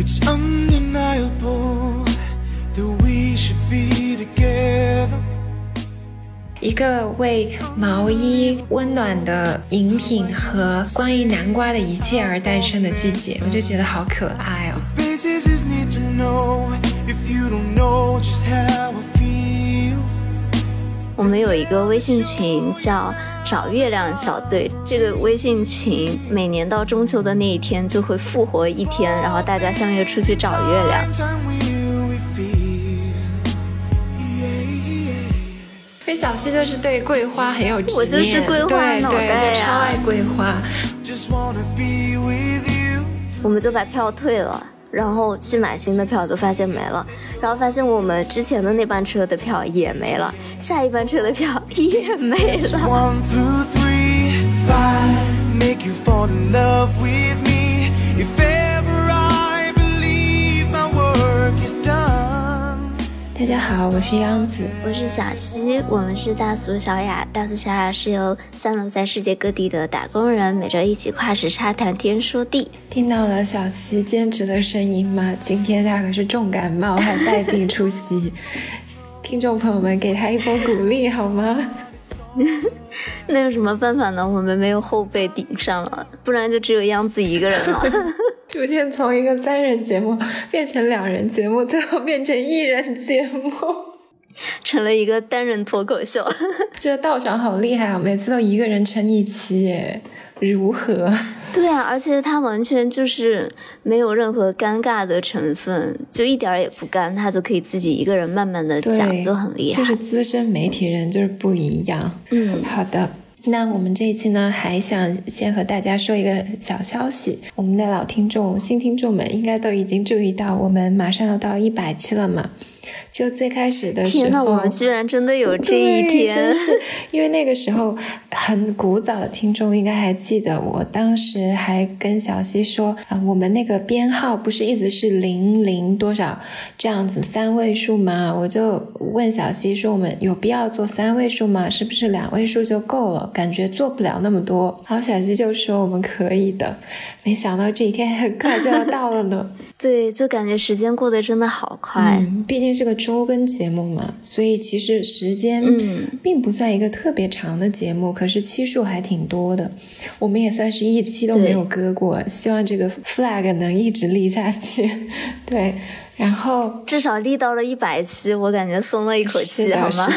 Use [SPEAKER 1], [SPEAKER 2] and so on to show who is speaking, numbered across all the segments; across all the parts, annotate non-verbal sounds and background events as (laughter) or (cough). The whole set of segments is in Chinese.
[SPEAKER 1] It's undeniable that we should be together.
[SPEAKER 2] 一个为毛衣、温暖的饮品和关于南瓜的一切而诞生的季节，我就觉得好可爱哦。
[SPEAKER 1] Basis is need to know if you don't know just how I feel.
[SPEAKER 3] 我们有一个微信群叫“找月亮小队”，这个微信群每年到中秋的那一天就会复活一天，然后大家相约出去找月亮。
[SPEAKER 2] 为小溪就是对桂花很有执念，
[SPEAKER 3] 我就是桂花
[SPEAKER 2] 对
[SPEAKER 3] 脑袋呀
[SPEAKER 2] 对，就超爱桂花。
[SPEAKER 3] 我们就把票退了，然后去买新的票，就发现没了，然后发现我们之前的那班车的票也没了，下一班车的票也没了。
[SPEAKER 2] 大家好，我是央子。
[SPEAKER 3] 我是小溪，我们是大俗小雅。大俗小雅是由散落在世界各地的打工人每周一起跨时差谈天说地。
[SPEAKER 2] 听到了小溪兼职的声音吗？今天她可是重感冒，还带病出席。(laughs) 听众朋友们，给她一波鼓励好吗？(laughs)
[SPEAKER 3] 那有什么办法呢？我们没有后背顶上了，不然就只有央子一个人了。(laughs)
[SPEAKER 2] 逐渐从一个三人节目变成两人节目，最后变成一人节目。(laughs)
[SPEAKER 3] 成了一个单人脱口秀。(laughs)
[SPEAKER 2] 这道长好厉害啊！每次都一个人撑一期耶，如何？
[SPEAKER 3] 对啊，而且他完全就是没有任何尴尬的成分，就一点也不干，他就可以自己一个人慢慢的讲，就很厉害。
[SPEAKER 2] 就是资深媒体人就是不一样。
[SPEAKER 3] 嗯，
[SPEAKER 2] 好的。那我们这一期呢，还想先和大家说一个小消息。我们的老听众、新听众们应该都已经注意到，我们马上要到一百期了嘛。就最开始的时候，
[SPEAKER 3] 天呐，我们居然真的有这一天
[SPEAKER 2] 真！是因为那个时候很古早的听众应该还记得，我当时还跟小溪说啊、我们那个编号不是一直是零零多少这样子三位数吗？我就问小溪说，我们有必要做三位数吗？是不是两位数就够了？感觉做不了那么多。然后小溪就说我们可以的，没想到这一天很快就要到了呢。(laughs)
[SPEAKER 3] 对，就感觉时间过得真的好快。
[SPEAKER 2] 嗯，毕竟是个周更节目嘛，所以其实时间
[SPEAKER 3] 嗯
[SPEAKER 2] 并不算一个特别长的节目，可是期数还挺多的。我们也算是一期都没有割过，希望这个 flag 能一直立下去。(laughs) 对，然后
[SPEAKER 3] 至少立到了一百期，我感觉松了一口气，好吗？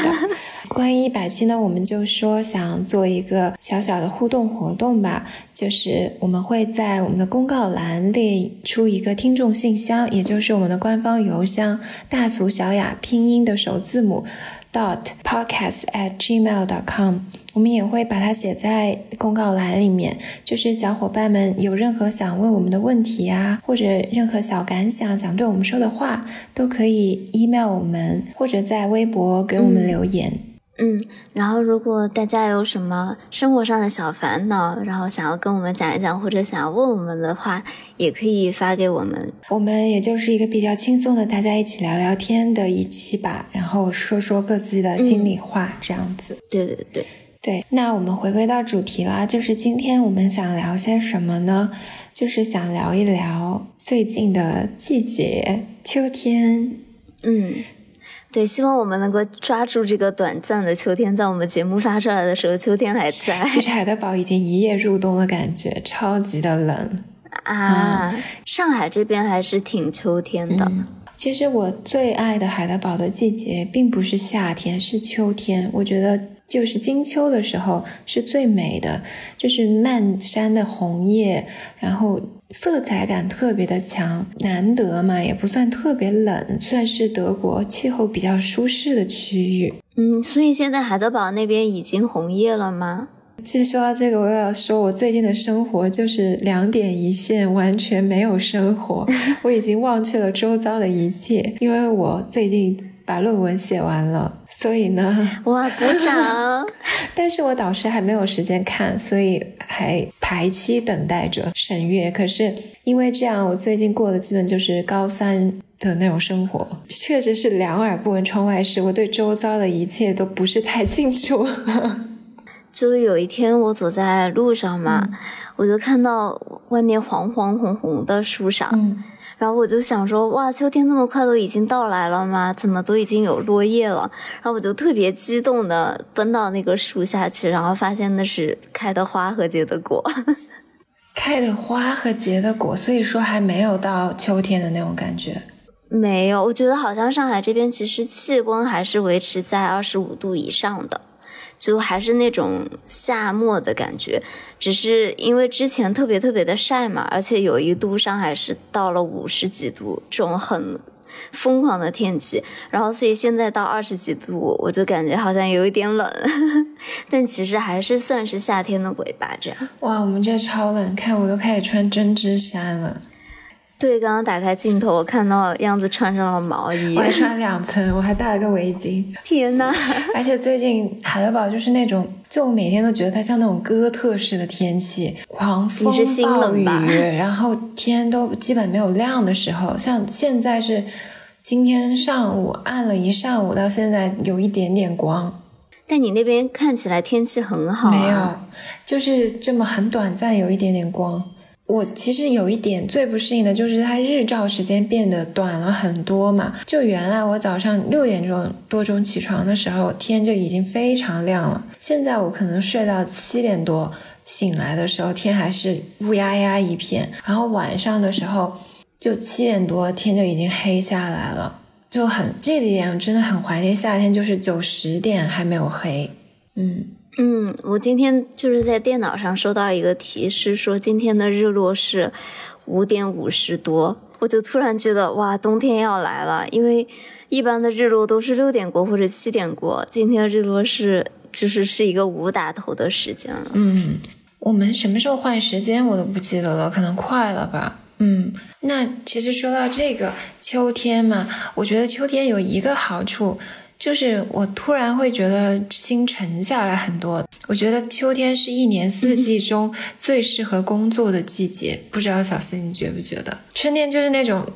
[SPEAKER 2] 关于一百期呢，我们就说想做一个小小的互动活动吧，就是我们会在我们的公告栏列出一个听众信箱，也就是我们的官方邮箱大俗小雅拼音的首字母 dot podcast at gmail dot com。我们也会把它写在公告栏里面，就是小伙伴们有任何想问我们的问题啊，或者任何小感想想对我们说的话，都可以 email 我们，或者在微博给我们留言。
[SPEAKER 3] 然后如果大家有什么生活上的小烦恼，然后想要跟我们讲一讲，或者想要问我们的话，也可以发给我们。
[SPEAKER 2] 我们也就是一个比较轻松的，大家一起聊聊天的一期吧，然后说说各自的心里话，这样子。
[SPEAKER 3] 对对对，
[SPEAKER 2] 对，那我们回归到主题啦，就是今天我们想聊些什么呢？就是想聊一聊最近的季节，秋天。
[SPEAKER 3] 嗯，对，希望我们能够抓住这个短暂的秋天，在我们节目发出来的时候，秋天还在
[SPEAKER 2] 其实海德堡已经一夜入冬的感觉，超级的冷。
[SPEAKER 3] 啊。上海这边还是挺秋天的。
[SPEAKER 2] 嗯其实我最爱的海德堡的季节，并不是夏天，是秋天。我觉得就是金秋的时候是最美的，就是漫山的红叶，然后色彩感特别的强，难得嘛，也不算特别冷，算是德国气候比较舒适的区域。
[SPEAKER 3] 嗯，所以现在海德堡那边已经红叶了吗？
[SPEAKER 2] 其实说到这个，我又要说，我最近的生活就是两点一线，完全没有生活。(laughs) 我已经忘却了周遭的一切，因为我最近把论文写完了，所以呢，
[SPEAKER 3] 我，鼓掌！(laughs)
[SPEAKER 2] 但是我导师还没有时间看，所以还排期等待着审阅。可是因为这样，我最近过的基本就是高三的那种生活，确实是两耳不闻窗外事，我对周遭的一切都不是太清楚。
[SPEAKER 3] 就有一天我走在路上嘛，我就看到外面黄黄红红的树上，
[SPEAKER 2] 嗯，
[SPEAKER 3] 然后我就想说，哇，秋天这么快都已经到来了吗？怎么都已经有落叶了？然后我就特别激动的奔到那个树下去，然后发现那是开的花和结的果。(laughs)
[SPEAKER 2] 开的花和结的果，所以说还没有到秋天的那种感觉。
[SPEAKER 3] 没有，我觉得好像上海这边其实气温还是维持在二十五度以上的。就还是那种夏末的感觉，只是因为之前特别特别的晒嘛，而且有一度上海是到了五十几度这种很疯狂的天气，然后所以现在到二十几度，我就感觉好像有一点冷，(laughs) 但其实还是算是夏天的尾巴这样。
[SPEAKER 2] 哇，我们这超冷，看我都开始穿针织衫了。
[SPEAKER 3] 对，刚刚打开镜头，我看到样子穿上了毛衣，
[SPEAKER 2] 我还穿两层，我还戴了个围巾。
[SPEAKER 3] 天呐！(laughs)
[SPEAKER 2] 而且最近海德堡就是那种，就我每天都觉得它像那种哥特式的天气，狂风暴雨，然后天都基本没有亮的时候。像现在是今天上午暗了一上午，到现在有一点点光。
[SPEAKER 3] 但你那边看起来天气很好，
[SPEAKER 2] 没有，就是这么很短暂有一点点光。我其实有一点最不适应的就是它日照时间变得短了很多嘛。就原来我早上六点钟多钟起床的时候，天就已经非常亮了。现在我可能睡到七点多醒来的时候，天还是乌压压一片。然后晚上的时候，就七点多天就已经黑下来了，就很这一点真的很怀念夏天，就是九十点还没有黑。嗯。
[SPEAKER 3] 嗯，我今天就是在电脑上收到一个提示，说今天的日落是五点五十多，我就突然觉得哇，冬天要来了。因为一般的日落都是六点过或者七点过，今天的日落是就是是一个五打头的时间了。
[SPEAKER 2] 嗯，我们什么时候换时间我都不记得了，可能快了吧。嗯，那其实说到这个秋天嘛，我觉得秋天有一个好处。就是我突然会觉得心沉下来很多。我觉得秋天是一年四季中最适合工作的季节，不知道小溪你觉不觉得？春天就是那种，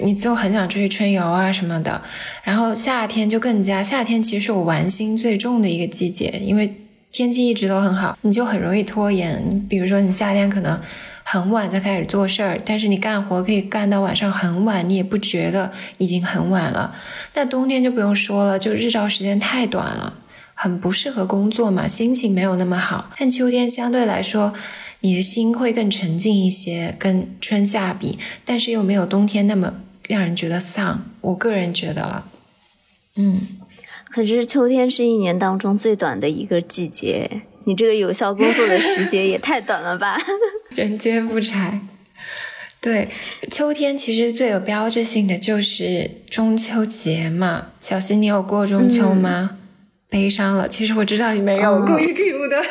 [SPEAKER 2] 你就很想出去春游啊什么的。然后夏天就更加，夏天其实是我玩心最重的一个季节，因为天气一直都很好，你就很容易拖延。比如说你夏天可能。很晚才开始做事儿，但是你干活可以干到晚上很晚，你也不觉得已经很晚了。那冬天就不用说了，就日照时间太短了，很不适合工作嘛，心情没有那么好。但秋天相对来说，你的心会更沉静一些，跟春夏比，但是又没有冬天那么让人觉得丧。我个人觉得了，嗯，
[SPEAKER 3] 可是秋天是一年当中最短的一个季节。你这个有效工作的时间也太短了吧！(laughs)
[SPEAKER 2] 人间不柴。对，秋天其实最有标志性的就是中秋节嘛。小溪，你有过中秋吗？悲伤了。其实我知道你没有，故意 Q 的。(laughs)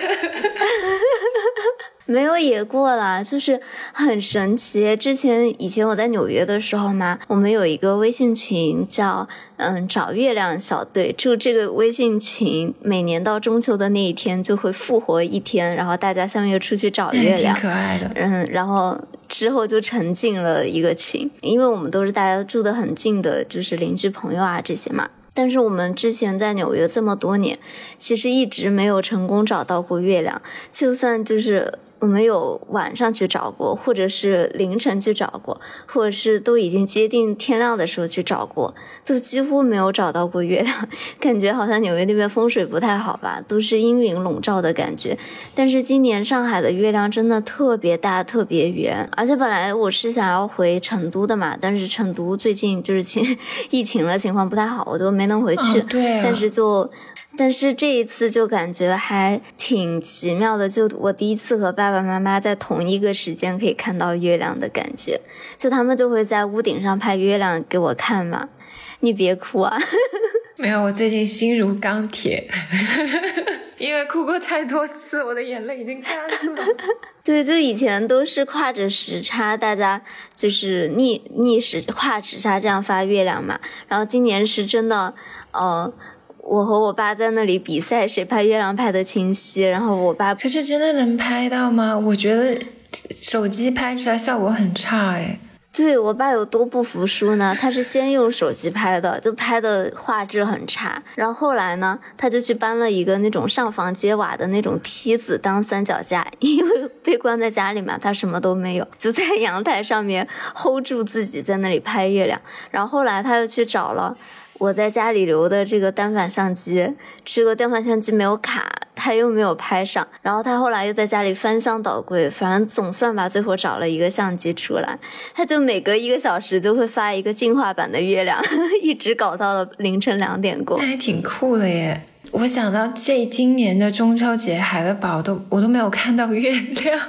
[SPEAKER 3] 没有也过啦，就是很神奇。之前以前我在纽约的时候嘛，我们有一个微信群叫“嗯找月亮小队”，就这个微信群每年到中秋的那一天就会复活一天，然后大家相约出去找月亮，
[SPEAKER 2] 挺可爱的。
[SPEAKER 3] 嗯，然后之后就沉进了一个群，因为我们都是大家住的很近的，就是邻居朋友啊这些嘛。但是我们之前在纽约这么多年，其实一直没有成功找到过月亮，就算就是。我们有晚上去找过，或者是凌晨去找过，或者是都已经接近天亮的时候去找过，都几乎没有找到过月亮。(laughs) 感觉好像纽约那边风水不太好吧，都是阴云笼罩的感觉。但是今年上海的月亮真的特别大，特别圆。而且本来我是想要回成都的嘛，但是成都最近就是情 (laughs) 疫情的，情况不太好，我都没能回去。
[SPEAKER 2] 对，
[SPEAKER 3] 但是就。但是这一次就感觉还挺奇妙的，就我第一次和爸爸妈妈在同一个时间可以看到月亮的感觉，就他们就会在屋顶上拍月亮给我看嘛。你别哭啊，(laughs)
[SPEAKER 2] 没有，我最近心如钢铁，(laughs) 因为哭过太多次，我的眼泪已经干了。(laughs)
[SPEAKER 3] 对，就以前都是跨着时差，大家就是逆逆时跨时差这样发月亮嘛，然后今年是真的，呃。我和我爸在那里比赛，谁拍月亮拍的清晰。然后我爸，
[SPEAKER 2] 可是真的能拍到吗？我觉得手机拍出来效果很差哎。
[SPEAKER 3] 对我爸有多不服输呢？他是先用手机拍的，就拍的画质很差。然后后来呢，他就去搬了一个那种上房揭瓦的那种梯子当三脚架，(laughs) 因为被关在家里嘛，他什么都没有，就在阳台上面 hold 住自己在那里拍月亮。然后后来他又去找了。我在家里留的这个单反相机，这个单反相机没有卡，他又没有拍上。然后他后来又在家里翻箱倒柜，反正总算把最后找了一个相机出来。他就每隔一个小时就会发一个进化版的月亮，(laughs) 一直搞到了凌晨两点过。
[SPEAKER 2] 那还挺酷的耶！我想到这今年的中秋节，海德堡都我都没有看到月亮，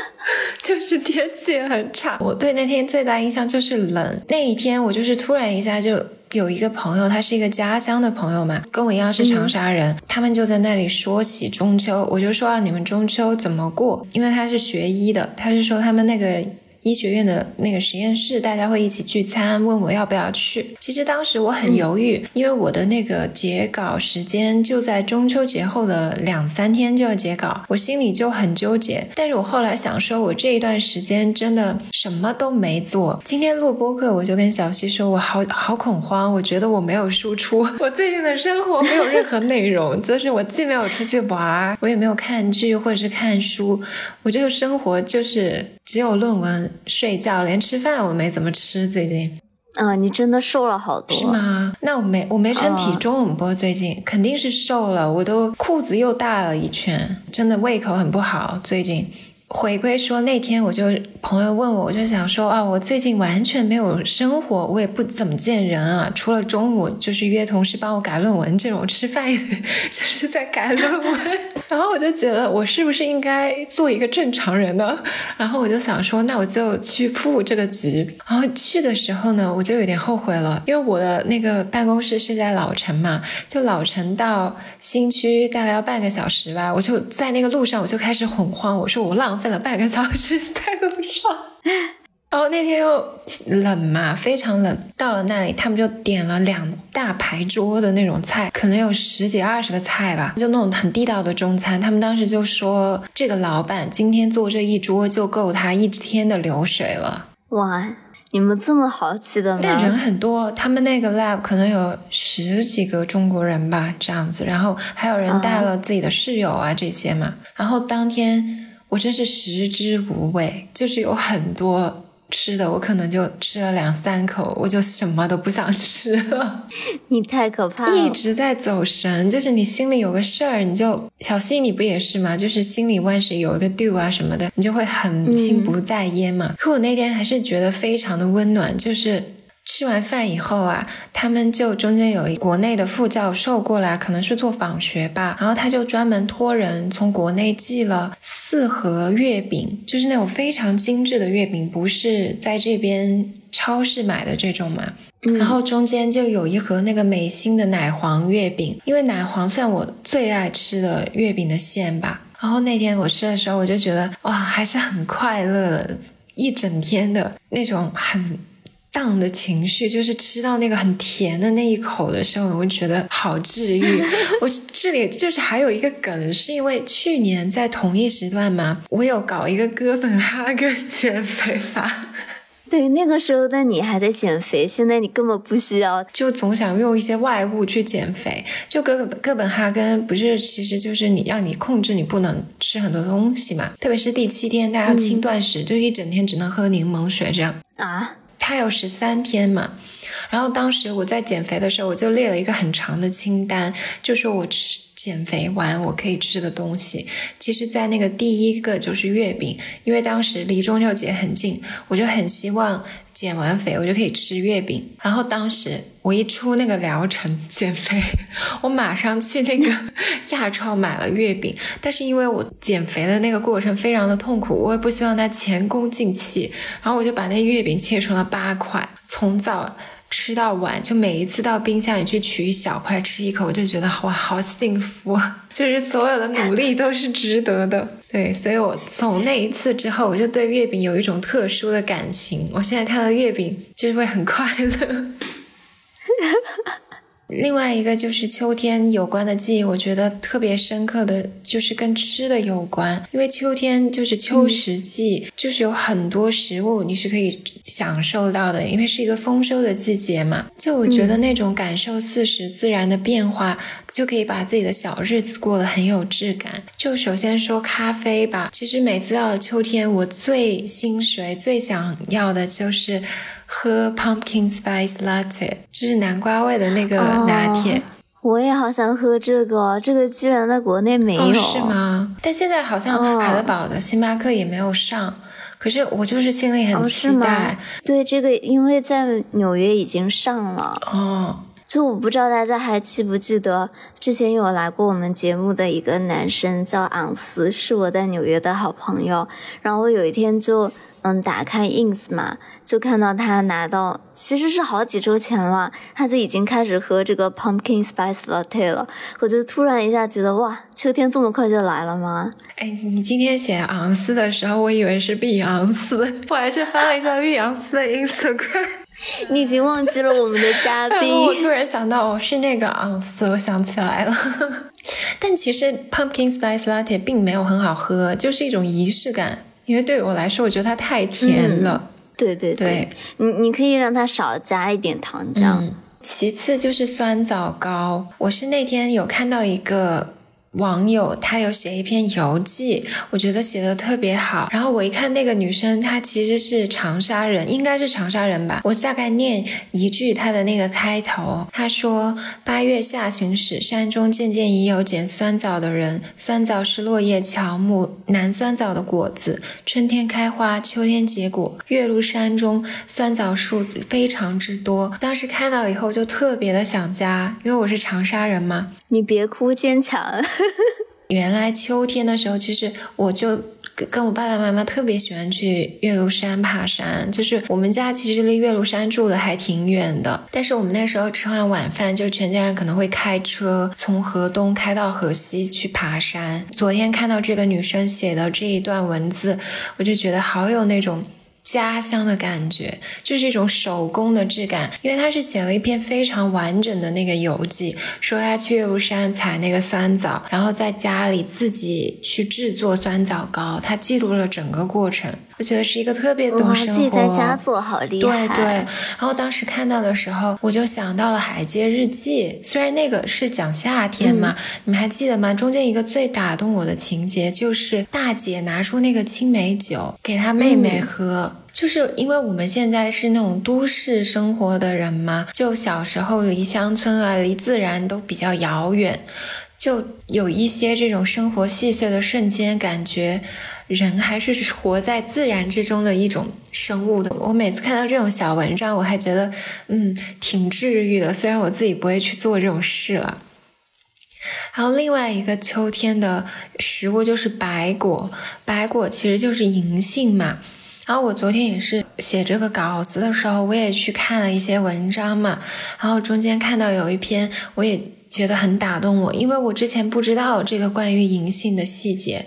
[SPEAKER 2] (laughs) 就是天气很差。我对那天最大印象就是冷。那一天我就是突然一下就。有一个朋友，他是一个家乡的朋友嘛，跟我一样是长沙人，他们就在那里说起中秋，我就说啊，你们中秋怎么过？因为他是学医的，他是说他们那个。医学院的那个实验室，大家会一起聚餐，问我要不要去。其实当时我很犹豫，因为我的那个截稿时间就在中秋节后的两三天就要截稿，我心里就很纠结。但是我后来想说，我这一段时间真的什么都没做。今天录播课，我就跟小溪说，我好好恐慌，我觉得我没有输出，(laughs) 我最近的生活没有任何内容，(laughs) 就是我既没有出去玩，我也没有看剧或者是看书，我这个生活就是只有论文。睡觉，连吃饭我没怎么吃。最近，
[SPEAKER 3] 啊，你真的瘦了好多，
[SPEAKER 2] 是吗？那我没，我没称体重，不过最近肯定是瘦了。我都裤子又大了一圈，真的胃口很不好。最近。回归说那天我就朋友问我，我就想说啊，我最近完全没有生活，我也不怎么见人啊，除了中午就是约同事帮我改论文这种，吃饭 (laughs) 就是在改论文。(laughs) 然后我就觉得我是不是应该做一个正常人呢？然后我就想说，那我就去赴这个局。然后去的时候呢，我就有点后悔了，因为我的那个办公室是在老城嘛，就老城到新区大概要半个小时吧。我就在那个路上，我就开始恐慌，我说我浪。费了半个小时 (laughs) 在路上，然后那天又冷嘛，非常冷。到了那里，他们就点了两大排桌的那种菜，可能有十几二十个菜吧，就那种很地道的中餐。他们当时就说，这个老板今天做这一桌就够他一天的流水了。
[SPEAKER 3] 哇，你们这么豪气的吗？
[SPEAKER 2] 那人很多，他们那个 lab 可能有十几个中国人吧，这样子。然后还有人带了自己的室友啊这些嘛。然后当天。我真是食之无味，就是有很多吃的，我可能就吃了两三口，我就什么都不想吃了。(laughs)
[SPEAKER 3] 你太可怕了，
[SPEAKER 2] 一直在走神，就是你心里有个事儿，你就小溪你不也是吗？就是心里万事有一个 do 啊什么的，你就会很心不在焉嘛。可我那天还是觉得非常的温暖，就是。吃完饭以后啊，他们就中间有一国内的副教授过来，可能是做访学吧，然后他就专门托人从国内寄了四盒月饼，就是那种非常精致的月饼，不是在这边超市买的这种嘛。然后中间就有一盒那个美心的奶黄月饼，因为奶黄算我最爱吃的月饼的馅吧。然后那天我吃的时候，我就觉得哇，还是很快乐的，一整天的那种很。荡的情绪，就是吃到那个很甜的那一口的时候，我觉得好治愈。我这里就是还有一个梗，是因为去年在同一时段嘛，我有搞一个哥本哈根 (laughs) 减肥法。
[SPEAKER 3] 对，那个时候的你还在减肥，现在你根本不需要，
[SPEAKER 2] 就总想用一些外物去减肥。就哥哥本哈根不是，其实就是你让你控制你不能吃很多东西嘛，特别是第七天大家轻断食，就一整天只能喝柠檬水这样
[SPEAKER 3] 啊。
[SPEAKER 2] 他有十三天嘛，然后当时我在减肥的时候，我就列了一个很长的清单，就说我吃减肥完我可以吃的东西。其实，在那个第一个就是月饼，因为当时离中秋节很近，我就很希望。减完肥，我就可以吃月饼。然后当时我一出那个疗程减肥，(laughs) 我马上去那个 (laughs) 亚超买了月饼。但是因为我减肥的那个过程非常的痛苦，我也不希望它前功尽弃。然后我就把那月饼切成了八块，从早。吃到晚，就每一次到冰箱里去取一小块吃一口，我就觉得哇，好幸福！(laughs) 就是所有的努力都是值得的。对，所以我从那一次之后，我就对月饼有一种特殊的感情。我现在看到月饼，就是会很快乐。(laughs) 另外一个就是秋天有关的记忆，我觉得特别深刻的就是跟吃的有关，因为秋天就是秋食季，就是有很多食物你是可以享受到的，因为是一个丰收的季节嘛。就我觉得那种感受四时自然的变化，就可以把自己的小日子过得很有质感。就首先说咖啡吧，其实每次到了秋天，我最心水、最想要的就是。喝 pumpkin spice latte，就是南瓜味的那个拿铁。
[SPEAKER 3] 我也好想喝这个，这个居然在国内没有，
[SPEAKER 2] 是吗？但现在好像海德堡的星巴克也没有上。可是我就是心里很期待。
[SPEAKER 3] 对这个，因为在纽约已经上了。
[SPEAKER 2] 哦。
[SPEAKER 3] 就我不知道大家还记不记得，之前有来过我们节目的一个男生叫昂斯，是我在纽约的好朋友。然后我有一天就。嗯，打开 ins 嘛，就看到他拿到，其实是好几周前了，他就已经开始喝这个 pumpkin spice latte 了。我就突然一下觉得，哇，秋天这么快就来了吗？
[SPEAKER 2] 哎，你今天写昂斯的时候，我以为是碧昂斯，我还去翻了一下碧昂斯的 Instagram。(laughs)
[SPEAKER 3] 你已经忘记了我们的嘉 (laughs) 宾。
[SPEAKER 2] 我突然想到，我是那个昂斯，我想起来了。(laughs) 但其实 pumpkin spice latte 并没有很好喝，就是一种仪式感。因为对我来说，我觉得它太甜了。
[SPEAKER 3] 对对对，你你可以让它少加一点糖浆。
[SPEAKER 2] 其次就是酸枣糕，我是那天有看到一个。网友他有写一篇游记，我觉得写的特别好。然后我一看那个女生，她其实是长沙人，应该是长沙人吧。我大概念一句她的那个开头，她说：“八月下旬时，山中渐渐已有捡酸枣的人。酸枣是落叶乔木，南酸枣的果子，春天开花，秋天结果。岳麓山中酸枣树非常之多。当时看到以后就特别的想家，因为我是长沙人嘛。
[SPEAKER 3] 你别哭，坚强。
[SPEAKER 2] 原来秋天的时候，其实我就跟我爸爸妈妈特别喜欢去岳麓山爬山。就是我们家其实离岳麓山住的还挺远的，但是我们那时候吃完晚饭，就全家人可能会开车从河东开到河西去爬山。昨天看到这个女生写的这一段文字，我就觉得好有那种。家乡的感觉，就是一种手工的质感。因为他是写了一篇非常完整的那个游记，说他去岳麓山采那个酸枣，然后在家里自己去制作酸枣糕，他记录了整个过程。我觉得是一个特别懂生活。
[SPEAKER 3] 自己在家做好厉
[SPEAKER 2] 害。对对。然后当时看到的时候，我就想到了《海街日记》，虽然那个是讲夏天嘛，你们还记得吗？中间一个最打动我的情节，就是大姐拿出那个青梅酒给她妹妹喝。就是因为我们现在是那种都市生活的人嘛，就小时候离乡村啊、离自然都比较遥远，就有一些这种生活细碎的瞬间，感觉人还是活在自然之中的一种生物的。我每次看到这种小文章，我还觉得嗯挺治愈的。虽然我自己不会去做这种事了。然后另外一个秋天的食物就是白果，白果其实就是银杏嘛。然后我昨天也是写这个稿子的时候，我也去看了一些文章嘛。然后中间看到有一篇，我也觉得很打动我，因为我之前不知道这个关于银杏的细节。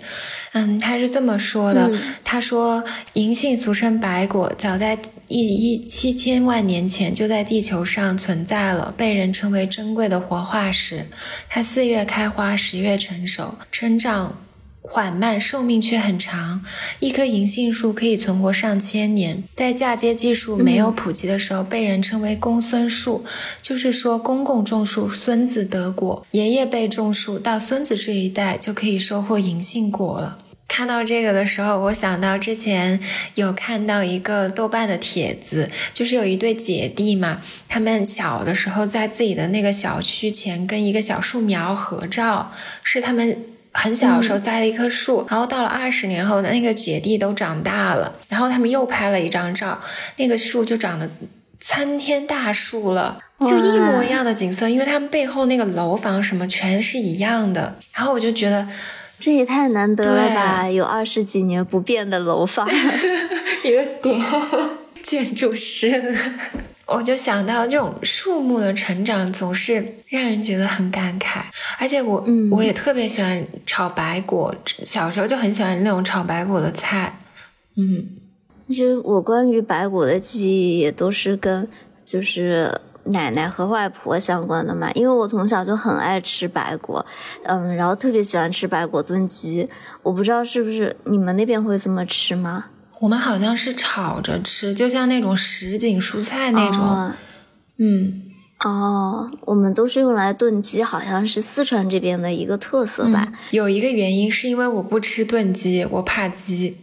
[SPEAKER 2] 嗯，他是这么说的：他说，银杏俗称白果，早在一一七千万年前就在地球上存在了，被人称为珍贵的活化石。它四月开花，十月成熟，成长。缓慢，寿命却很长。一棵银杏树可以存活上千年。在嫁接技术没有普及的时候，被人称为公孙树，就是说公公种树，孙子得果；爷爷辈种树，到孙子这一代就可以收获银杏果了。看到这个的时候，我想到之前有看到一个豆瓣的帖子，就是有一对姐弟嘛，他们小的时候在自己的那个小区前跟一个小树苗合照，是他们。很小的时候栽了一棵树，然后到了二十年后，那个姐弟都长大了，然后他们又拍了一张照，那个树就长得参天大树了，就一模一样的景色，因为他们背后那个楼房什么全是一样的。然后我就觉得
[SPEAKER 3] 这也太难得了吧，有二十几年不变的楼房 (laughs) (laughs)
[SPEAKER 2] 有点建筑师。我就想到这种树木的成长总是让人觉得很感慨，而且我嗯我也特别喜欢炒白果，小时候就很喜欢那种炒白果的菜。嗯，
[SPEAKER 3] 其实我关于白果的记忆也都是跟就是奶奶和外婆相关的嘛，因为我从小就很爱吃白果，嗯，然后特别喜欢吃白果炖鸡。我不知道是不是你们那边会这么吃吗？
[SPEAKER 2] 我们好像是炒着吃，就像那种什锦蔬菜那种。
[SPEAKER 3] 哦
[SPEAKER 2] 嗯，
[SPEAKER 3] 哦，我们都是用来炖鸡，好像是四川这边的一个特色吧。
[SPEAKER 2] 有一个原因是因为我不吃炖鸡，我怕鸡。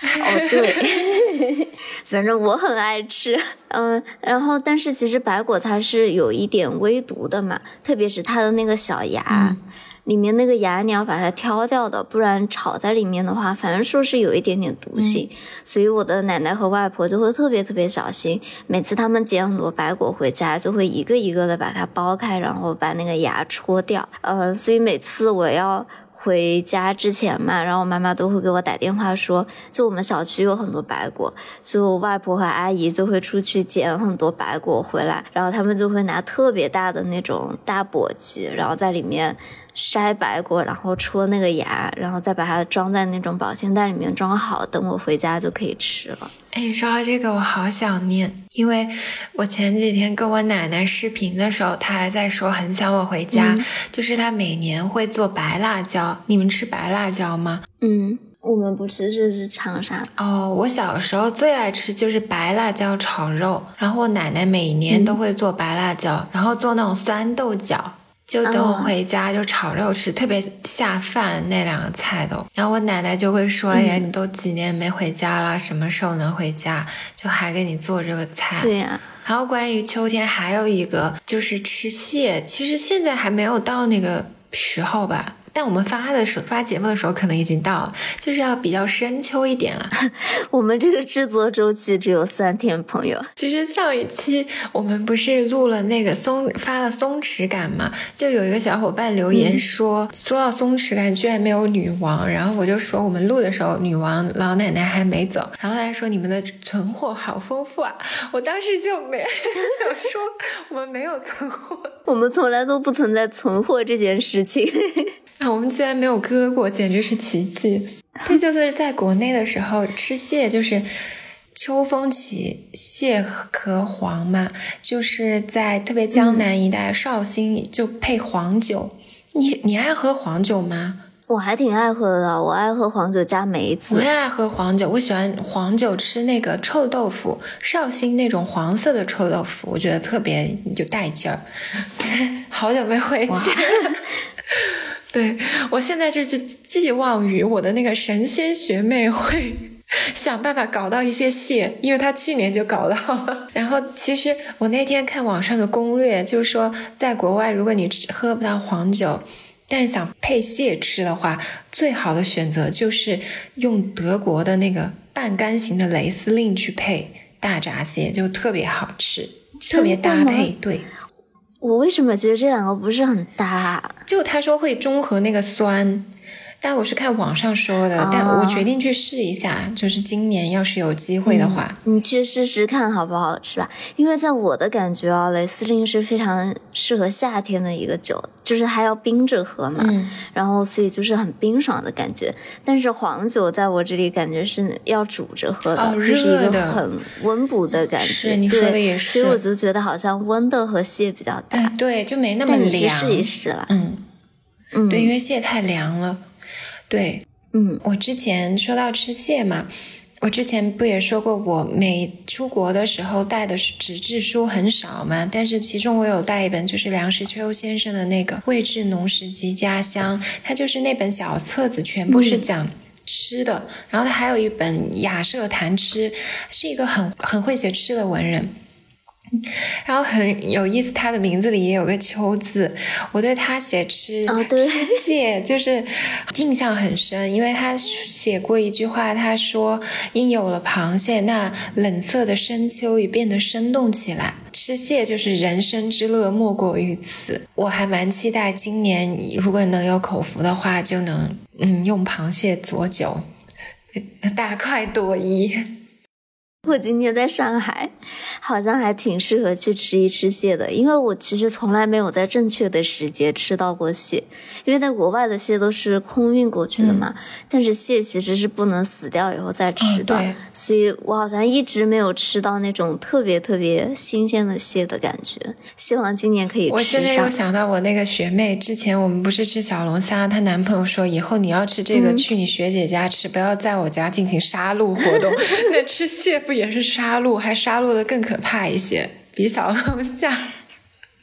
[SPEAKER 3] 哦，对，(laughs) 反正我很爱吃，嗯，然后但是其实白果它是有一点微毒的嘛，特别是它的那个小芽，里面那个芽你要把它挑掉的，不然炒在里面的话，反正说是有一点点毒性，所以我的奶奶和外婆就会特别特别小心，每次他们捡很多白果回家，就会一个一个的把它剥开，然后把那个芽戳掉，呃，所以每次我要。回家之前嘛，然后我妈妈都会给我打电话说，就我们小区有很多白果，所以我外婆和阿姨就会出去捡很多白果回来，然后他们就会拿特别大的那种大簸箕，然后在里面筛白过，然后戳那个芽，然后再把它装在那种保鲜袋里面装好，等我回家就可以吃了。
[SPEAKER 2] 哎，说到这个，我好想念，因为我前几天跟我奶奶视频的时候，她还在说很想我回家，就是她每年会做白辣椒。你们吃白辣椒吗？
[SPEAKER 3] 嗯，我们不吃，这是长沙。
[SPEAKER 2] 哦，我小时候最爱吃就是白辣椒炒肉，然后我奶奶每年都会做白辣椒，然后做那种酸豆角。就等我回家就炒肉吃，特别下饭那两个菜都。然后我奶奶就会说：“哎呀，你都几年没回家了，什么时候能回家？就还给你做这个菜。”
[SPEAKER 3] 对呀。
[SPEAKER 2] 然后关于秋天还有一个就是吃蟹，其实现在还没有到那个时候吧。但我们发的时候发节目的时候可能已经到了，就是要比较深秋一点了。(laughs)
[SPEAKER 3] 我们这个制作周期只有三天，朋友。
[SPEAKER 2] 其实上一期我们不是录了那个松发了松弛感嘛？就有一个小伙伴留言说，说到松弛感居然没有女王，然后我就说我们录的时候女王老奶奶还没走，然后他说你们的存货好丰富啊，我当时就没 (laughs) 想说我们没有存货，
[SPEAKER 3] 我们从来都不存在存货这件事情。(laughs)
[SPEAKER 2] 啊，(laughs) 我们居然没有割过，简直是奇迹！对，就是在国内的时候吃蟹，就是秋风起，蟹壳黄嘛，就是在特别江南一带，绍兴就配黄酒。你你爱喝黄酒吗？
[SPEAKER 3] 我还挺爱喝的，我爱喝黄酒加梅子。
[SPEAKER 2] 我也爱喝黄酒，我喜欢黄酒吃那个臭豆腐，绍兴那种黄色的臭豆腐，我觉得特别有带劲儿。(laughs) 好久没回家。(laughs) 对我现在就是寄望于我的那个神仙学妹会 (laughs) 想办法搞到一些蟹，因为她去年就搞到了。(laughs) 然后其实我那天看网上的攻略，就是说在国外如果你喝不到黄酒，但是想配蟹吃的话，最好的选择就是用德国的那个半干型的雷司令去配大闸蟹，就特别好吃，特别搭配。对。
[SPEAKER 3] 我为什么觉得这两个不是很搭？
[SPEAKER 2] 就他说会中和那个酸。但我是看网上说的，但我决定去试一下，就是今年要是有机会的话，
[SPEAKER 3] 你去试试看好不好，是吧？因为在我的感觉啊，雷司令是非常适合夏天的一个酒，就是它要冰着喝嘛，然后所以就是很冰爽的感觉。但是黄酒在我这里感觉是要煮着喝的，就是一个很温补的感觉。
[SPEAKER 2] 是你说的也是，
[SPEAKER 3] 所以我就觉得好像温的和蟹比较大，
[SPEAKER 2] 对，就没那么凉。
[SPEAKER 3] 你去试一试了，
[SPEAKER 2] 嗯嗯，对，因为蟹太凉了。对，
[SPEAKER 3] 嗯，
[SPEAKER 2] 我之前说到吃蟹嘛，我之前不也说过，我每出国的时候带的纸质书很少嘛，但是其中我有带一本，就是梁实秋先生的那个《味治农时及家乡》，它就是那本小册子，全部是讲吃的。然后他还有一本《雅舍谈吃》，是一个很很会写吃的文人。(laughs) 然后很有意思，他的名字里也有个“秋”字，我对他写吃吃 (laughs) 蟹就是印象很深，因为他写过一句话，他说：“因有了螃蟹，那冷色的深秋也变得生动起来。吃蟹就是人生之乐，莫过于此。”我还蛮期待今年如果能有口福的话，就能嗯用螃蟹佐酒，大快朵颐。(laughs)
[SPEAKER 3] 我今天在上海，好像还挺适合去吃一吃蟹的，因为我其实从来没有在正确的时节吃到过蟹，因为在国外的蟹都是空运过去的嘛，但是蟹其实是不能死掉以后再吃的，
[SPEAKER 2] 对
[SPEAKER 3] 所以我好像一直没有吃到那种特别特别新鲜的蟹的感觉，希望今年可以吃上。
[SPEAKER 2] 现在又想到我那个学妹，之前我们不是吃小龙虾，她男朋友说以后你要吃这个，
[SPEAKER 3] 嗯
[SPEAKER 2] 去你学姐家吃，不要在我家进行杀戮活动。(laughs) 那吃蟹不也是杀戮，还杀戮的更可怕一些，比小龙虾。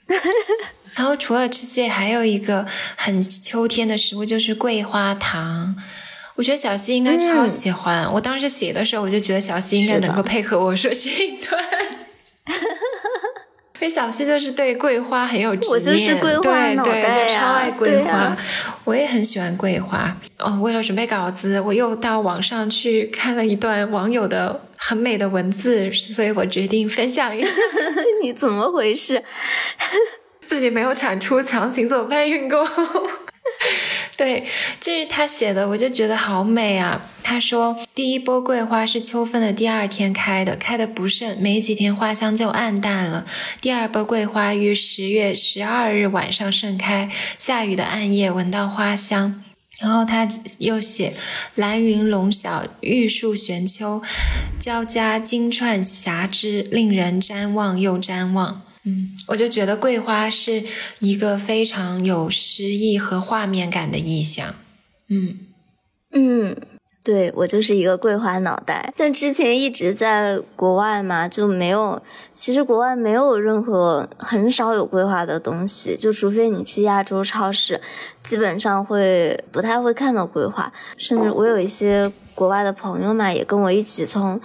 [SPEAKER 2] (laughs) 然后除了这些，还有一个很秋天的食物就是桂花糖。我觉得小溪应该超喜欢。我当时写的时候，我就觉得小溪应该能够配合我说这一段。(laughs) 因为小溪就是对桂花很有执念，
[SPEAKER 3] 我就是桂花脑
[SPEAKER 2] 对对，
[SPEAKER 3] 袋
[SPEAKER 2] 就超爱桂花。
[SPEAKER 3] 啊
[SPEAKER 2] 我也很喜欢桂花。哦，为了准备稿子，我又到网上去看了一段网友的很美的文字，所以我决定分享一下。(laughs)
[SPEAKER 3] 你怎么回事？(laughs)
[SPEAKER 2] 自己没有产出，强行做搬运工。(laughs) 对，这是他写的，我就觉得好美啊。他说，第一波桂花是秋分的第二天开的，开的不盛，没几天花香就暗淡了。第二波桂花于十月十二日晚上盛开，下雨的暗夜闻到花香。然后他又写“蓝云笼晓，玉树悬秋，交加金串霞枝，令人瞻望又瞻望。”嗯，我就觉得桂花是一个非常有诗意和画面感的意象。嗯，
[SPEAKER 3] 嗯，对我就是一个桂花脑袋，但之前一直在国外嘛，就没有。其实国外没有任何很少有桂花的东西，就除非你去亚洲超市，基本上会不太会看到桂花。甚至我有一些国外的朋友嘛，也跟我一起从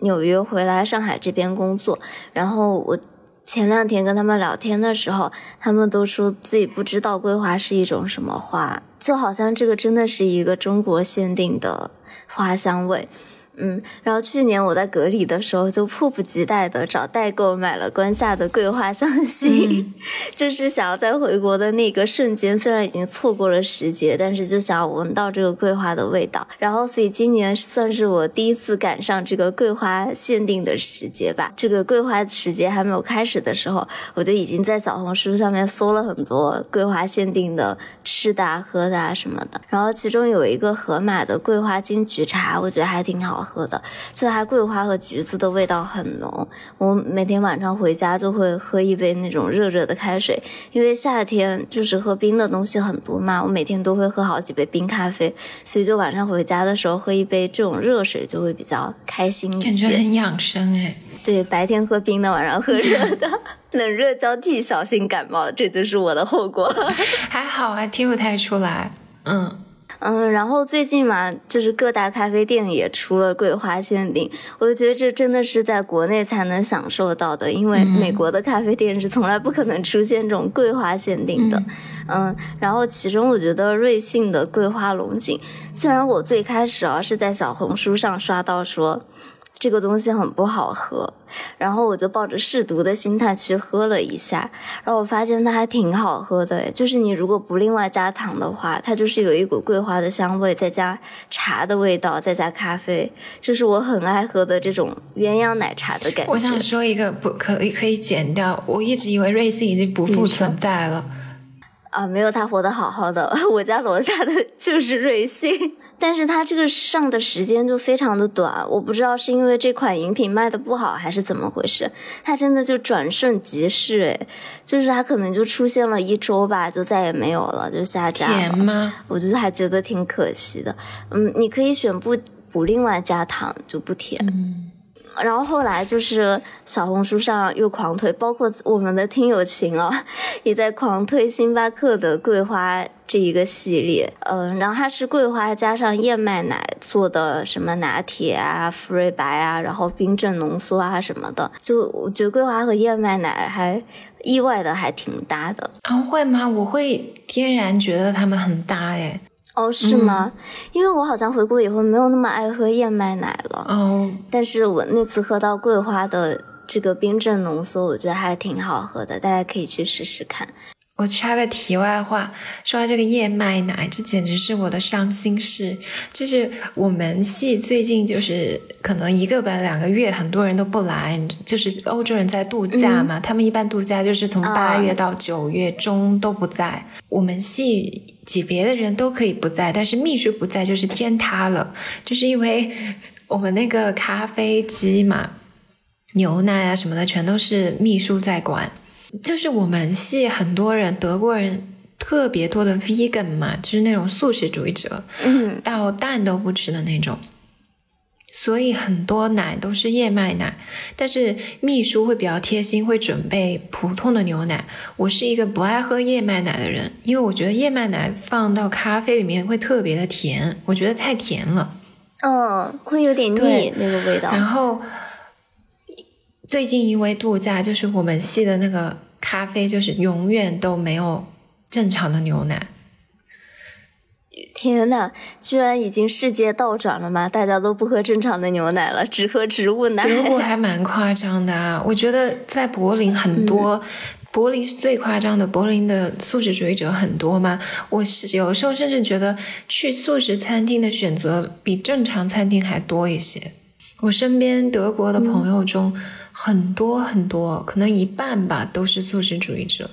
[SPEAKER 3] 纽约回来上海这边工作，然后我。前两天跟他们聊天的时候，他们都说自己不知道桂花是一种什么花，就好像这个真的是一个中国限定的花香味。嗯，然后去年我在隔离的时候，就迫不及待的找代购买了关夏的桂花香薰，
[SPEAKER 2] 嗯 (laughs)
[SPEAKER 3] 就是想要在回国的那个瞬间，虽然已经错过了时节，但是就想要闻到这个桂花的味道。然后，所以今年算是我第一次赶上这个桂花限定的时节吧。这个桂花时节还没有开始的时候，我就已经在小红书上面搜了很多桂花限定的吃的、啊、喝的啊什么的。然后其中有一个盒马的桂花金桔茶，我觉得还挺好喝的，就它桂花和橘子的味道很浓。我每天晚上回家就会喝一杯那种热热的开水，因为夏天就是喝冰的东西很多嘛，我每天都会喝好几杯冰咖啡，所以就晚上回家的时候喝一杯这种热水就会比较开心一
[SPEAKER 2] 感觉。很养生哎。
[SPEAKER 3] 对，白天喝冰的，晚上喝热的，(laughs) 冷热交替，小心感冒，这就是我的后果。(laughs)
[SPEAKER 2] 还好，还听不太出来。嗯，
[SPEAKER 3] 嗯，然后最近嘛，就是各大咖啡店也出了桂花限定，我就觉得这真的是在国内才能享受到的，因为美国的咖啡店是从来不可能出现这种桂花限定的。嗯然后其中我觉得瑞幸的桂花龙井，虽然我最开始啊是在小红书上刷到说这个东西很不好喝，然后我就抱着试毒的心态去喝了一下，然后我发现它还挺好喝的，就是你如果不另外加糖的话，它就是有一股桂花的香味，再加茶的味道，再加咖啡，就是我很爱喝的这种鸳鸯奶茶的感觉。
[SPEAKER 2] 我想说一个不可以可以剪掉，我一直以为瑞幸已经不复存在了。
[SPEAKER 3] 啊，没有他活得好好的，(laughs) 我家楼下的就是瑞幸，但是它这个上的时间就非常的短，我不知道是因为这款饮品卖的不好还是怎么回事，它真的就转瞬即逝，诶，就是它可能就出现了一周吧，就再也没有了，就下架了。
[SPEAKER 2] 甜吗？
[SPEAKER 3] 我就还觉得挺可惜的。嗯，你可以选不不另外加糖，就不甜。
[SPEAKER 2] 嗯，
[SPEAKER 3] 然后后来就是小红书上又狂推，包括我们的听友群啊，也在狂推星巴克的桂花这一个系列。嗯、然后它是桂花加上燕麦奶做的什么拿铁啊、馥瑞白啊，然后冰镇浓缩啊什么的。就我觉得桂花和燕麦奶还意外的还挺搭的。
[SPEAKER 2] 啊，会吗？我会天然觉得它们很搭哎。
[SPEAKER 3] 哦，是吗？因为我好像回国以后没有那么爱喝燕麦奶了。
[SPEAKER 2] 哦，
[SPEAKER 3] 但是我那次喝到桂花的这个冰镇浓缩，我觉得还挺好喝的，大家可以去试试看。
[SPEAKER 2] 我插个题外话，说到这个燕麦奶，这简直是我的伤心事。就是我们系最近就是可能一个班两个月，很多人都不来，就是欧洲人在度假嘛，他们一般度假就是从八月到九月中都不在。我们系级别的人都可以不在，但是秘书不在就是天塌了，就是因为我们那个咖啡机嘛，牛奶啊什么的全都是秘书在管。就是我们系很多人，德国人特别多的 vegan 嘛，就是那种素食主义者，
[SPEAKER 3] 嗯，
[SPEAKER 2] 到蛋都不吃的那种，所以很多奶都是燕麦奶。但是秘书会比较贴心，会准备普通的牛奶。我是一个不爱喝燕麦奶的人，因为我觉得燕麦奶放到咖啡里面会特别的甜，我觉得太甜了，
[SPEAKER 3] 嗯，会有点腻那个味道。
[SPEAKER 2] 然后最近因为度假，就是我们系的那个。咖啡就是永远都没有正常的牛奶。
[SPEAKER 3] 天呐，居然已经世界倒转了吗？大家都不喝正常的牛奶了，只喝植物奶。
[SPEAKER 2] 德国还蛮夸张的啊！我觉得在柏林很多，柏林是最夸张的。柏林的素食主义者很多嘛，我是有时候甚至觉得去素食餐厅的选择比正常餐厅还多一些。我身边德国的朋友中。很多很多，可能一半吧，都是素食主义者。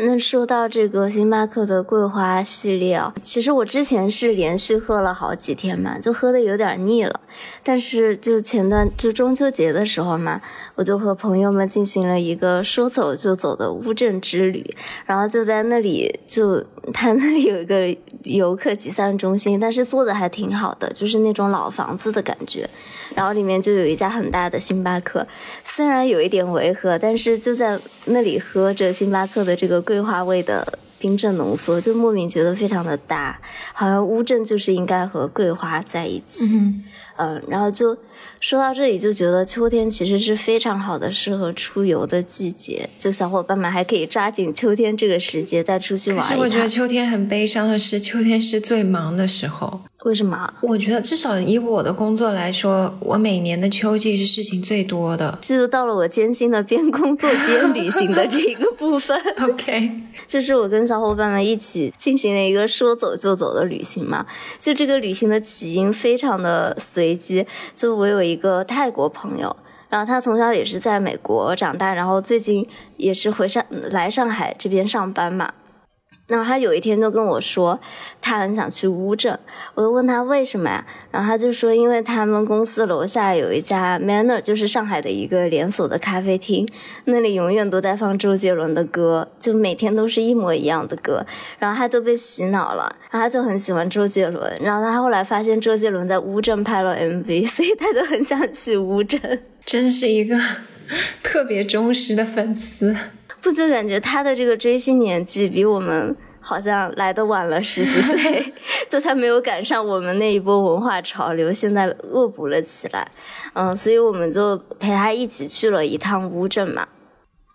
[SPEAKER 3] 那说到这个星巴克的桂花系列啊，其实我之前是连续喝了好几天嘛，就喝的有点腻了。但是就前段就中秋节的时候嘛，我就和朋友们进行了一个说走就走的乌镇之旅，然后就在那里就他那里有一个游客集散中心，但是做的还挺好的，就是那种老房子的感觉。然后里面就有一家很大的星巴克，虽然有一点违和，但是就在那里喝着星巴克的这个桂花味的冰镇浓缩，就莫名觉得非常的搭，好像乌镇就是应该和桂花在一起。嗯，然后就。说到这里，就觉得秋天其实是非常好的适合出游的季节，就小伙伴们还可以抓紧秋天这个时节再出去玩一
[SPEAKER 2] 趟。我觉得秋天很悲伤的是，秋天是最忙的时候。
[SPEAKER 3] 为什么？
[SPEAKER 2] 我觉得至少以我的工作来说，我每年的秋季是事情最多的。
[SPEAKER 3] 这就到了我艰辛的边工作边旅行的这一个部分。(laughs)
[SPEAKER 2] OK，(laughs)
[SPEAKER 3] 就是我跟小伙伴们一起进行了一个说走就走的旅行嘛。就这个旅行的起因非常的随机，就我有一个泰国朋友，然后他从小也是在美国长大，然后最近也是回上来上海这边上班嘛。然后他有一天就跟我说，他很想去乌镇，我就问他为什么呀？然后他就说，因为他们公司楼下有一家 Manner，就是上海的一个连锁的咖啡厅，那里永远都在放周杰伦的歌，就每天都是一模一样的歌。然后他就被洗脑了，然后他就很喜欢周杰伦。然后他后来发现周杰伦在乌镇拍了 MV，(laughs) 所以他就很想去乌镇。
[SPEAKER 2] 真是一个特别忠实的粉丝。
[SPEAKER 3] 不就感觉他的这个追星年纪比我们好像来的晚了十几岁，(laughs) 就他没有赶上我们那一波文化潮流，现在恶补了起来。嗯，所以我们就陪他一起去了一趟乌镇嘛。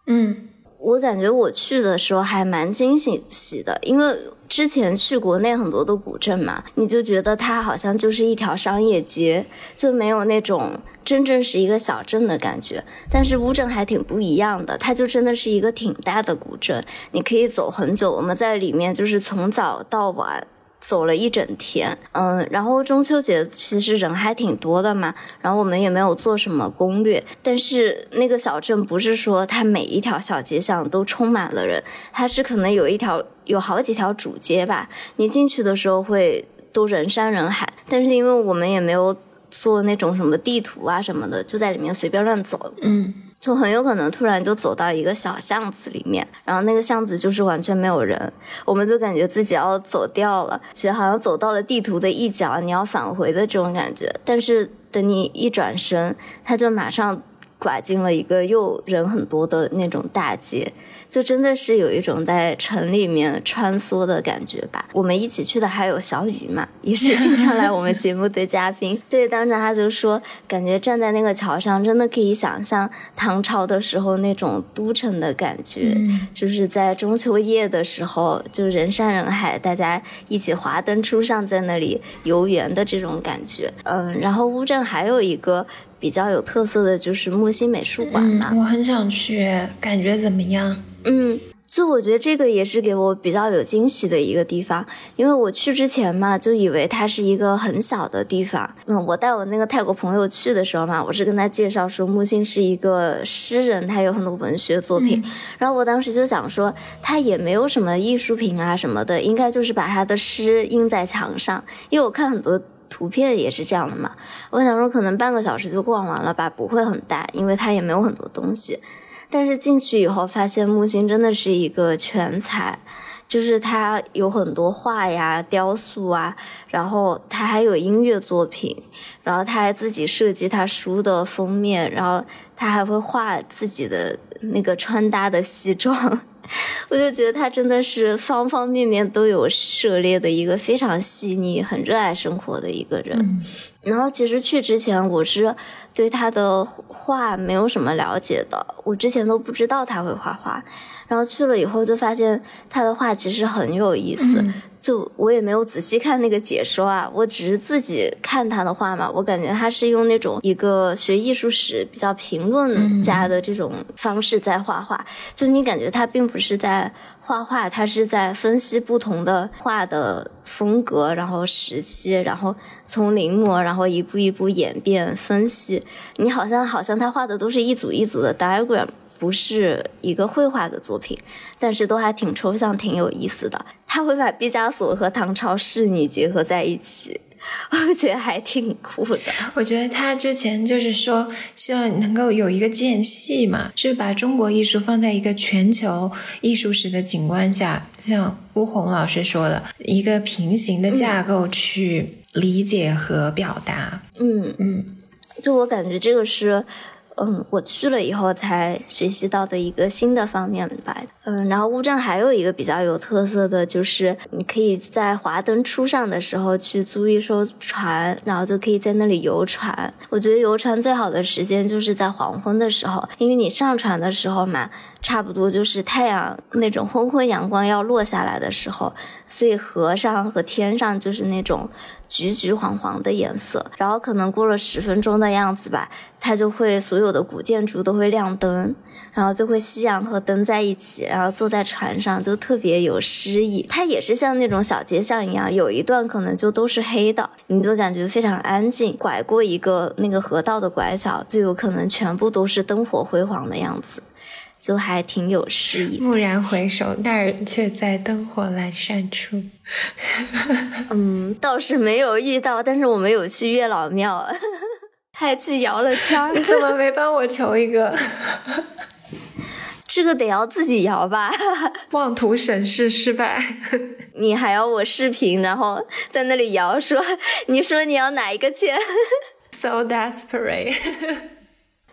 [SPEAKER 2] 嗯，
[SPEAKER 3] 我感觉我去的时候还蛮惊喜的，因为。之前去国内很多的古镇嘛，你就觉得它好像就是一条商业街，就没有那种真正是一个小镇的感觉。但是乌镇还挺不一样的，它就真的是一个挺大的古镇，你可以走很久。我们在里面就是从早到晚。走了一整天，嗯，然后中秋节其实人还挺多的嘛，然后我们也没有做什么攻略，但是那个小镇不是说它每一条小街巷都充满了人，它是可能有一条有好几条主街吧，你进去的时候会都人山人海，但是因为我们也没有做那种什么地图啊什么的，就在里面随便乱走，
[SPEAKER 2] 嗯。
[SPEAKER 3] 就很有可能突然就走到一个小巷子里面，然后那个巷子就是完全没有人，我们就感觉自己要走掉了，觉得好像走到了地图的一角，你要返回的这种感觉。但是等你一转身，它就马上拐进了一个又人很多的那种大街。就真的是有一种在城里面穿梭的感觉吧。我们一起去的还有小雨嘛，也是经常来我们节目的嘉宾。(laughs) 对，当时他就说，感觉站在那个桥上，真的可以想象唐朝的时候那种都城的感觉，就是在中秋夜的时候，就人山人海，大家一起华灯初上，在那里游园的这种感觉。嗯，然后乌镇还有一个比较有特色的就是木心美术馆嘛，
[SPEAKER 2] 我很想去，感觉怎么样？
[SPEAKER 3] 嗯，所以我觉得这个也是给我比较有惊喜的一个地方，因为我去之前嘛，就以为它是一个很小的地方。嗯，我带我那个泰国朋友去的时候嘛，我是跟他介绍说木心是一个诗人，他有很多文学作品。然后我当时就想说，他也没有什么艺术品啊什么的，应该就是把他的诗印在墙上。因为我看很多图片也是这样的嘛。我想说，可能半个小时就逛完了吧，不会很大，因为它也没有很多东西。但是进去以后发现木星真的是一个全才，就是他有很多画呀、雕塑啊，然后他还有音乐作品，然后他还自己设计他书的封面，然后他还会画自己的那个穿搭的西装，(laughs) 我就觉得他真的是方方面面都有涉猎的一个非常细腻、很热爱生活的一个人。然后其实去之前我是对他的画没有什么了解的，我之前都不知道他会画画。然后去了以后就发现他的画其实很有意思，就我也没有仔细看那个解说啊，(laughs) 我只是自己看他的画嘛，我感觉他是用那种一个学艺术史比较评论家的这种方式在画画，就你感觉他并不是在。画画，他是在分析不同的画的风格，然后时期，然后从临摹，然后一步一步演变分析。你好像好像他画的都是一组一组的 diagram，不是一个绘画的作品，但是都还挺抽象，挺有意思的。他会把毕加索和唐朝仕女结合在一起。(laughs) 我觉得还挺酷的。
[SPEAKER 2] 我觉得他之前就是说，希望能够有一个间隙嘛，是把中国艺术放在一个全球艺术史的景观下，像吴红老师说的，一个平行的架构去理解和表达。
[SPEAKER 3] 嗯嗯，就我感觉这个是。嗯，我去了以后才学习到的一个新的方面吧。嗯，然后乌镇还有一个比较有特色的就是，你可以在华灯初上的时候去租一艘船，然后就可以在那里游船。我觉得游船最好的时间就是在黄昏的时候，因为你上船的时候嘛，差不多就是太阳那种昏昏阳光要落下来的时候，所以河上和天上就是那种。橘橘黄黄的颜色，然后可能过了十分钟的样子吧，它就会所有的古建筑都会亮灯，然后就会夕阳和灯在一起，然后坐在船上就特别有诗意。它也是像那种小街巷一样，有一段可能就都是黑的，你就感觉非常安静。拐过一个那个河道的拐角，就有可能全部都是灯火辉煌的样子。就还挺有诗意。
[SPEAKER 2] 蓦然回首，那儿却在灯火阑珊处。(laughs)
[SPEAKER 3] 嗯，倒是没有遇到，但是我们有去月老庙，(laughs) 还去摇了枪。
[SPEAKER 2] 你怎么没帮我求一个？(laughs)
[SPEAKER 3] 这个得要自己摇吧。
[SPEAKER 2] 妄图审视失败。
[SPEAKER 3] 你还要我视频，然后在那里摇，说你说你要哪一个签
[SPEAKER 2] ？So desperate。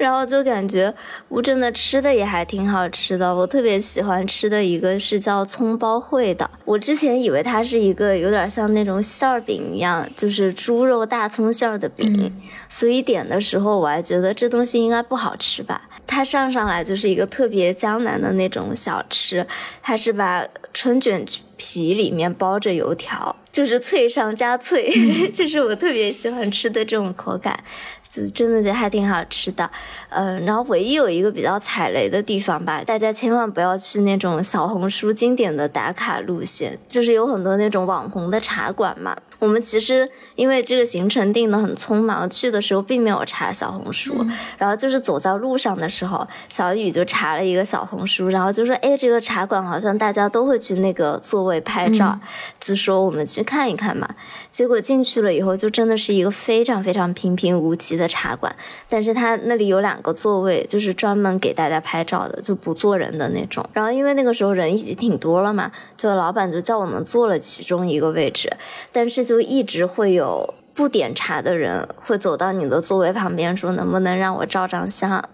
[SPEAKER 3] 然后就感觉乌镇的吃的也还挺好吃的，我特别喜欢吃的一个是叫葱包烩的。我之前以为它是一个有点像那种馅儿饼一样，就是猪肉大葱馅儿的饼，所以点的时候我还觉得这东西应该不好吃吧。它上上来就是一个特别江南的那种小吃，它是把春卷皮里面包着油条，就是脆上加脆，(laughs) 就是我特别喜欢吃的这种口感。就真的觉得还挺好吃的，嗯，然后唯一有一个比较踩雷的地方吧，大家千万不要去那种小红书经典的打卡路线，就是有很多那种网红的茶馆嘛。我们其实因为这个行程定的很匆忙，去的时候并没有查小红书，然后就是走在路上的时候，小雨就查了一个小红书，然后就说：“哎，这个茶馆好像大家都会去那个座位拍照，就说我们去看一看嘛。”结果进去了以后，就真的是一个非常非常平平无奇的茶馆，但是它那里有两个座位，就是专门给大家拍照的，就不坐人的那种。然后因为那个时候人已经挺多了嘛，就老板就叫我们坐了其中一个位置，但是。就一直会有不点茶的人会走到你的座位旁边，说能不能让我照张相。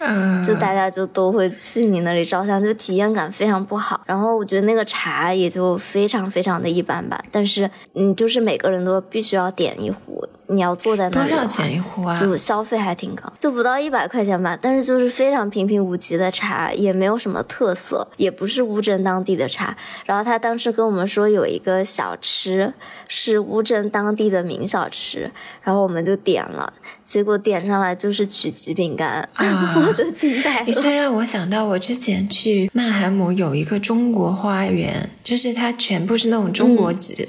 [SPEAKER 2] 嗯，
[SPEAKER 3] 就大家就都会去你那里照相，就体验感非常不好。然后我觉得那个茶也就非常非常的一般吧。但是，嗯，就是每个人都必须要点一壶，你要坐在那里。
[SPEAKER 2] 多少钱一壶啊？
[SPEAKER 3] 就消费还挺高，就不到一百块钱吧。但是就是非常平平无奇的茶，也没有什么特色，也不是乌镇当地的茶。然后他当时跟我们说有一个小吃是乌镇当地的名小吃，然后我们就点了。结果点上来就是曲奇饼干，
[SPEAKER 2] 啊 (laughs)
[SPEAKER 3] 我都惊呆了
[SPEAKER 2] 你这
[SPEAKER 3] 了。
[SPEAKER 2] 让我想到，我之前去曼海姆有一个中国花园，就是它全部是那种中国几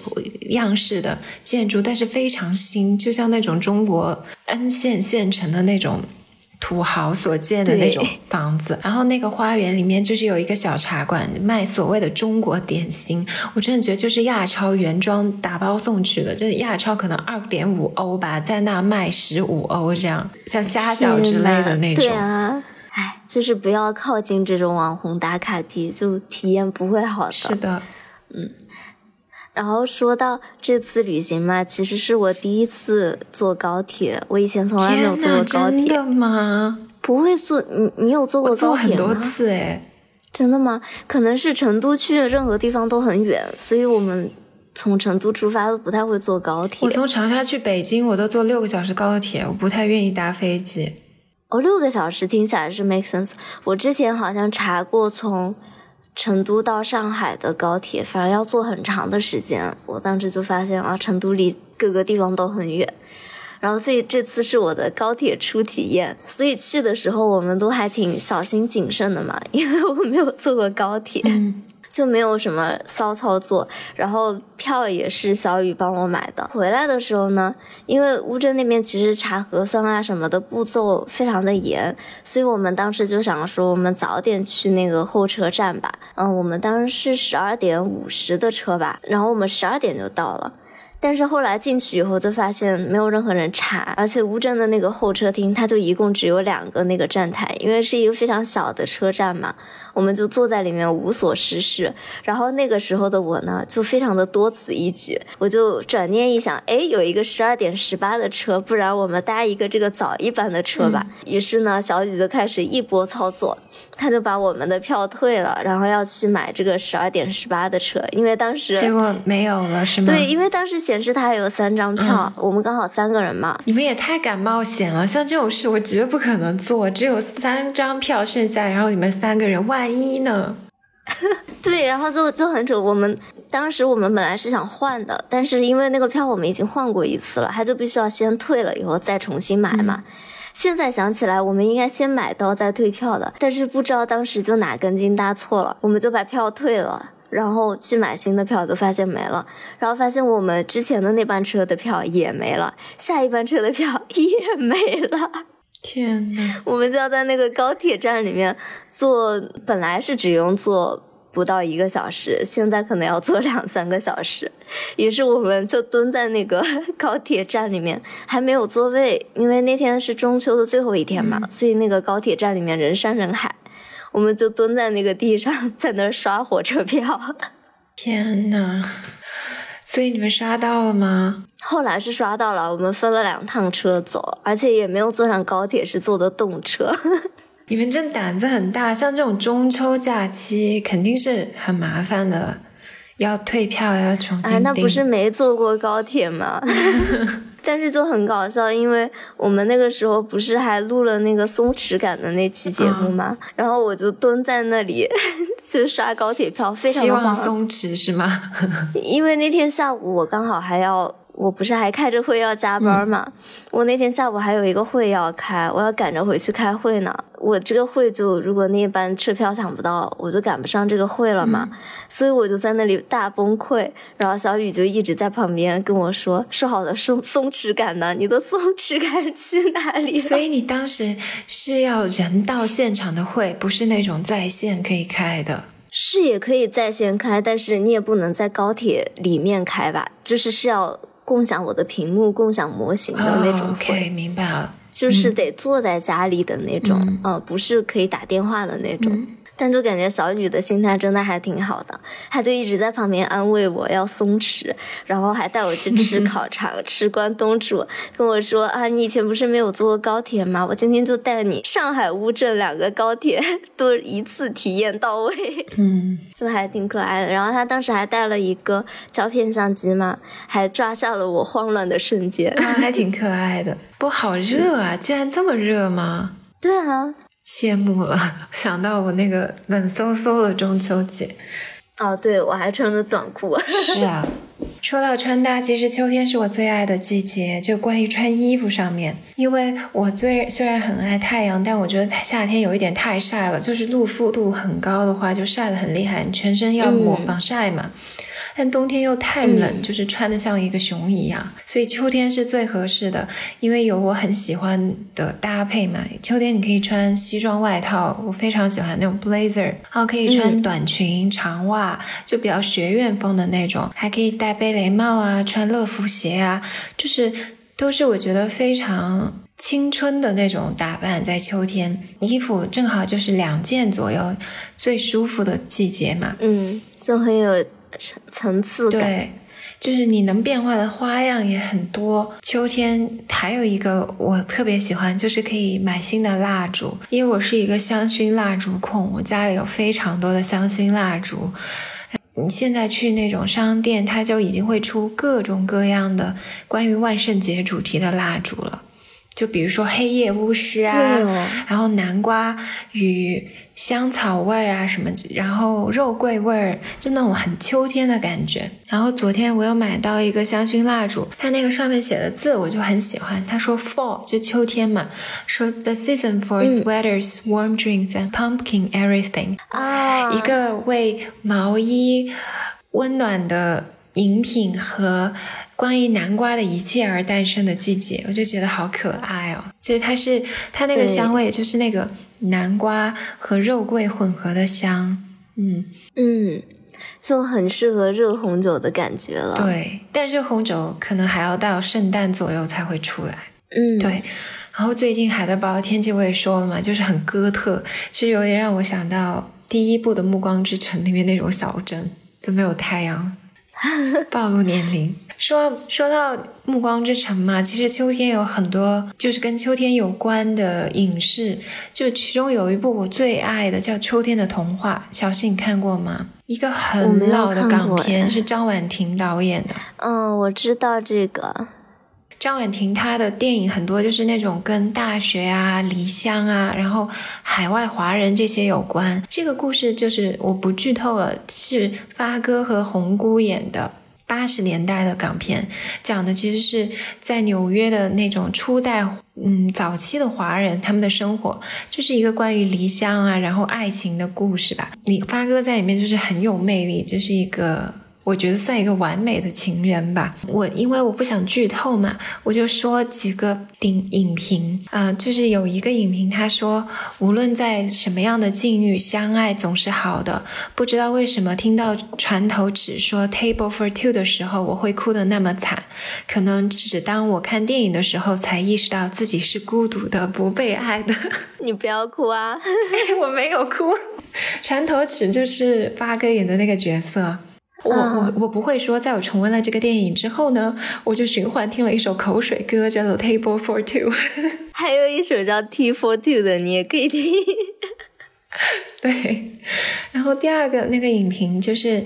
[SPEAKER 2] 样式的建筑，但是非常新，就像那种中国 N 县县城的那种。土豪所建的那种房子，然后那个花园里面就是有一个小茶馆，卖所谓的中国点心。我真的觉得就是亚超原装打包送去的，就是亚超可能二点五欧吧，在那卖十五欧这样，像虾饺之类的那种。
[SPEAKER 3] 对啊，哎，就是不要靠近这种网红打卡地，就体验不会好的。
[SPEAKER 2] 是的，
[SPEAKER 3] 然后说到这次旅行嘛，其实是我第一次坐高铁，我以前从来没有，坐过高铁，
[SPEAKER 2] 真的吗？
[SPEAKER 3] 不会坐。你你有坐过高铁
[SPEAKER 2] 坐很多
[SPEAKER 3] 吗？
[SPEAKER 2] 次哎，
[SPEAKER 3] 真的吗？可能是成都去任何地方都很远，所以我们从成都出发都不太会坐高铁
[SPEAKER 2] 我。从长沙去北京，我都坐六个小时高铁，我不太愿意搭飞机。
[SPEAKER 3] 哦，六个小时听起来是 make sense。我之前好像查过从成都到上海的高铁，反正要坐很长的时间。我当时就发现啊，成都离各个地方都很远。然后，所以这次是我的高铁初体验，所以去的时候我们都还挺小心谨慎的嘛，因为我没有坐过高铁。就没有什么骚操作，然后票也是小雨帮我买的。回来的时候呢，因为乌镇那边其实查核酸啊什么的步骤非常的严，所以我们当时就想说，我们早点去那个候车站吧。嗯，我们当时是十二点五十的车吧，然后我们十二点就到了。但是后来进去以后，就发现没有任何人查，而且乌镇的那个候车厅，它就一共只有两个那个站台，因为是一个非常小的车站嘛，我们就坐在里面无所事事。然后那个时候的我呢，就非常的多此一举，我就转念一想，哎，有一个十二点十八的车，不然我们搭一个这个早一班的车吧。于是呢，小雨就开始一波操作，他就把我们的票退了，然后要去买这个十二点十八的车，因为当时
[SPEAKER 2] 结果没有了是吗？
[SPEAKER 3] 对，因为当时显示他有三张票，我们刚好三个人嘛。
[SPEAKER 2] 你们也太敢冒险了，像这种事我绝不可能做。只有三张票剩下，然后你们三个人，万一呢？(laughs)
[SPEAKER 3] 对，然后就就很扯。我们当时我们本来是想换的，但是因为那个票我们已经换过一次了，他就必须要先退了以后再重新买嘛。现在想起来，我们应该先买到再退票的，但是不知道当时就哪根筋搭错了，我们就把票退了。然后去买新的票，就发现没了，然后发现我们之前的那班车的票也没了，下一班车的票也没了。
[SPEAKER 2] 天呐，(laughs)
[SPEAKER 3] 我们就要在那个高铁站里面坐，本来是只用坐不到一个小时，现在可能要坐两三个小时。(laughs) 于是我们就蹲在那个高铁站里面，还没有座位，因为那天是中秋的最后一天嘛，所以那个高铁站里面人山人海，我们就蹲在那个地上，在那儿刷火车票。(laughs)
[SPEAKER 2] 天呐！所以你们刷到了吗？
[SPEAKER 3] 后来是刷到了，我们分了两趟车走，而且也没有坐上高铁，是坐的动车。(laughs)
[SPEAKER 2] 你们真胆子很大，像这种中秋假期肯定是很麻烦的，要退票，要重新订。
[SPEAKER 3] 哎，那不是没坐过高铁吗？(laughs) 但是就很搞笑，因为我们那个时候不是还录了那个松弛感的那期节目吗？然后我就蹲在那里 (laughs) 就刷高铁票，非常
[SPEAKER 2] 松弛是吗？(laughs)
[SPEAKER 3] 因为那天下午我刚好还要。我不是还开着会要加班嘛？我那天下午还有一个会要开，我要赶着回去开会呢。我这个会就如果那班车票抢不到，我就赶不上这个会了嘛。所以我就在那里大崩溃。然后小雨就一直在旁边跟我说：“说好的松松弛感呢？你的松弛感去哪里了？” (laughs)
[SPEAKER 2] 所以你当时是要人到现场的会，不是那种在线可以开的。
[SPEAKER 3] 是也可以在线开，但是你也不能在高铁里面开吧？就是是要共享我的屏幕、共享模型的那种
[SPEAKER 2] 哦
[SPEAKER 3] 会。
[SPEAKER 2] OK，明白了。
[SPEAKER 3] 就是得坐在家里的那种，
[SPEAKER 2] 嗯
[SPEAKER 3] 呃，不是可以打电话的那种。
[SPEAKER 2] 嗯
[SPEAKER 3] 但就感觉小雨的心态真的还挺好的，她就一直在旁边安慰我要松弛，然后还带我去吃 (laughs) 烤肠、吃关东煮，跟我说啊，你以前不是没有坐过高铁吗？我今天就带你上海乌镇两个高铁都一次体验到位。
[SPEAKER 2] 嗯，(laughs)
[SPEAKER 3] 就还挺可爱的。然后他当时还带了一个胶片相机嘛，还抓下了我慌乱的瞬间。
[SPEAKER 2] 啊，还挺可爱的。不好热啊，竟然这么热吗？(laughs)
[SPEAKER 3] 对啊，
[SPEAKER 2] 羡慕了，(laughs) 想到我那个冷飕飕的中秋节。
[SPEAKER 3] 哦，对我还穿着短裤。
[SPEAKER 2] 是啊，说到穿搭，其实秋天是我最爱的季节。就关于穿衣服上面，因为我最虽然很爱太阳，但我觉得夏天有一点太晒了，就是露肤度很高的话，就晒得很厉害，你全身要抹防晒嘛。但冬天又太冷，就是穿的像一个熊一样，所以秋天是最合适的，因为有我很喜欢的搭配嘛。秋天你可以穿西装外套，我非常喜欢那种 blazer，然后可以穿短裙、长袜，就比较学院风的那种，还可以戴贝雷帽啊，穿乐福鞋啊，就是都是我觉得非常青春的那种打扮。在秋天，衣服正好就是两件左右，最舒服的季节嘛。
[SPEAKER 3] 嗯，就很有。层层次
[SPEAKER 2] 感，对，就是你能变化的花样也很多。秋天还有一个我特别喜欢，就是可以买新的蜡烛，因为我是一个香薰蜡烛控，我家里有非常多的香薰蜡烛。你现在去那种商店，它就已经会出各种各样的关于万圣节主题的蜡烛了。就比如说黑夜巫师啊，然后南瓜与香草味啊什么，然后肉桂味儿，就那种很秋天的感觉。然后昨天我又买到一个香薰蜡烛，它那个上面写的字我就很喜欢。他说 fall 就秋天嘛，说 the season for sweaters, warm drinks and pumpkin everything
[SPEAKER 3] 啊，
[SPEAKER 2] 一个为毛衣、温暖的饮品和。关于南瓜的一切而诞生的季节，我就觉得好可爱哦。就是它是它那个香味，就是那个南瓜和肉桂混合的香，
[SPEAKER 3] 嗯嗯，就很适合热红酒的感觉了。
[SPEAKER 2] 对，但热红酒可能还要到圣诞左右才会出来。
[SPEAKER 3] 嗯，
[SPEAKER 2] 对。然后最近海德堡天气我也说了嘛，就是很哥特，其实有点让我想到第一部的《暮光之城》里面那种小镇，就没有太阳，(laughs) 暴露年龄。说说到《暮光之城》嘛，其实秋天有很多就是跟秋天有关的影视，就其中有一部我最爱的叫《秋天的童话》，小溪你看过吗？一个很老的港片，是张婉婷导演的。
[SPEAKER 3] 嗯，我知道这个。
[SPEAKER 2] 张婉婷她的电影很多就是那种跟大学啊、离乡啊，然后海外华人这些有关。这个故事就是我不剧透了，是发哥和红姑演的。八十年代的港片，讲的其实是在纽约的那种初代，嗯，早期的华人他们的生活，就是一个关于离乡啊，然后爱情的故事吧。你发哥在里面就是很有魅力，就是一个。我觉得算一个完美的情人吧。我因为我不想剧透嘛，我就说几个影影评啊，就是有一个影评他说，无论在什么样的境遇，相爱总是好的。不知道为什么听到船头只说 table for two 的时候，我会哭得那么惨。可能只当我看电影的时候，才意识到自己是孤独的，不被爱的。(laughs)
[SPEAKER 3] 你不要哭啊！(laughs)
[SPEAKER 2] 我没有哭。船头尺就是八哥演的那个角色。我我我不会说，在我重温了这个电影之后呢，我就循环听了一首口水歌，叫做《Table for Two》，(laughs)
[SPEAKER 3] 还有一首叫《T for Two》的，你也可以听。(laughs)
[SPEAKER 2] 对，然后第二个那个影评就是，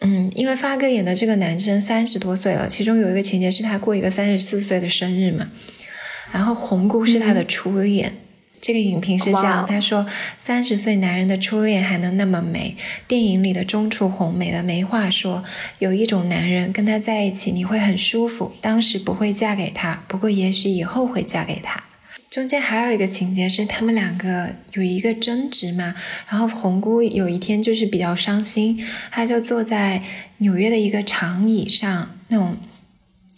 [SPEAKER 2] 嗯，因为发哥演的这个男生三十多岁了，其中有一个情节是他过一个三十四岁的生日嘛，然后红姑是他的初恋。这个影评是这样，他说：“三十岁男人的初恋还能那么美，电影里的钟楚红美的没话说。有一种男人跟他在一起你会很舒服，当时不会嫁给他，不过也许以后会嫁给他。”中间还有一个情节是他们两个有一个争执嘛，然后红姑有一天就是比较伤心，她就坐在纽约的一个长椅上，那种。